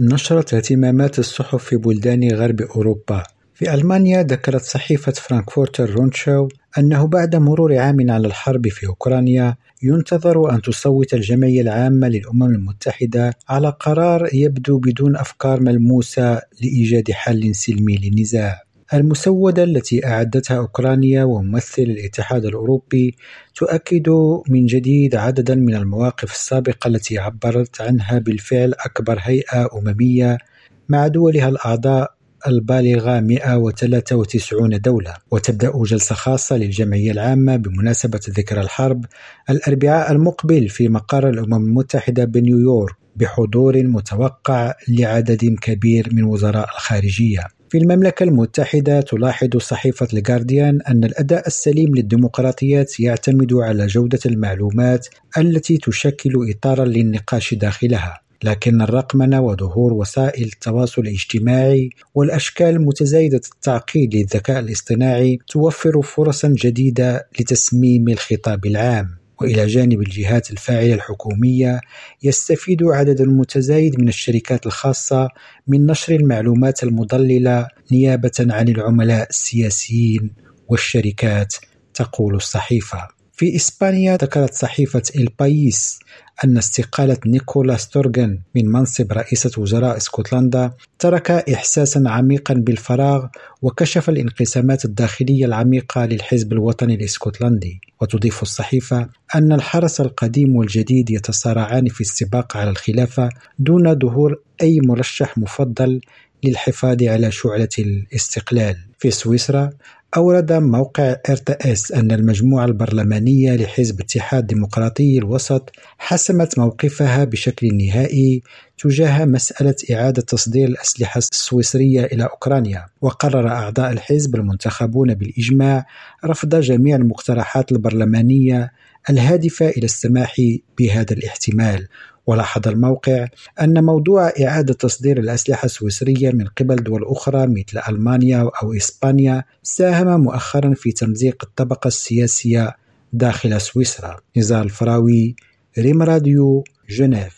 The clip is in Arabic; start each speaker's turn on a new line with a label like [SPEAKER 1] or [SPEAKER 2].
[SPEAKER 1] نشرت اهتمامات الصحف في بلدان غرب أوروبا في ألمانيا ذكرت صحيفة فرانكفورتر رونشاو أنه بعد مرور عام على الحرب في أوكرانيا ينتظر أن تصوت الجمعية العامة للأمم المتحدة على قرار يبدو بدون أفكار ملموسة لإيجاد حل سلمي للنزاع. المسودة التي أعدتها أوكرانيا وممثل الاتحاد الأوروبي تؤكد من جديد عددا من المواقف السابقة التي عبرت عنها بالفعل أكبر هيئة أممية مع دولها الأعضاء البالغة 193 دولة. وتبدأ جلسة خاصة للجمعية العامة بمناسبة ذكرى الحرب الأربعاء المقبل في مقر الأمم المتحدة بنيويورك بحضور متوقع لعدد كبير من وزراء الخارجية. في المملكة المتحدة تلاحظ صحيفة الجارديان أن الأداء السليم للديمقراطيات يعتمد على جودة المعلومات التي تشكل إطارا للنقاش داخلها لكن الرقمنة وظهور وسائل التواصل الاجتماعي والأشكال المتزايدة التعقيد للذكاء الاصطناعي توفر فرصا جديدة لتسميم الخطاب العام. وإلى جانب الجهات الفاعلة الحكومية يستفيد عدد متزايد من الشركات الخاصة من نشر المعلومات المضللة نيابة عن العملاء السياسيين والشركات تقول الصحيفة. في إسبانيا ذكرت صحيفة البايس أن استقالة نيكولا ستورغن من منصب رئيسة وزراء اسكتلندا ترك إحساسا عميقا بالفراغ وكشف الانقسامات الداخلية العميقة للحزب الوطني الاسكتلندي. وتضيف الصحيفة أن الحرس القديم والجديد يتصارعان في السباق على الخلافة دون ظهور أي مرشح مفضل للحفاظ على شعلة الاستقلال. في سويسرا أورد موقع ارتأس أن المجموعة البرلمانية لحزب اتحاد ديمقراطي الوسط حسمت موقفها بشكل نهائي تجاه مسألة إعادة تصدير الأسلحة السويسرية إلى أوكرانيا. وقرر أعضاء الحزب المنتخبون بالإجماع رفض جميع المقترحات البرلمانية الهادفة إلى السماح بهذا الاحتمال. ولاحظ الموقع أن موضوع إعادة تصدير الأسلحة السويسرية من قبل دول أخرى مثل ألمانيا أو إسبانيا ساهم مؤخرا في تمزيق الطبقة السياسية داخل سويسرا. نزار الفراوي ريم راديو جنيف.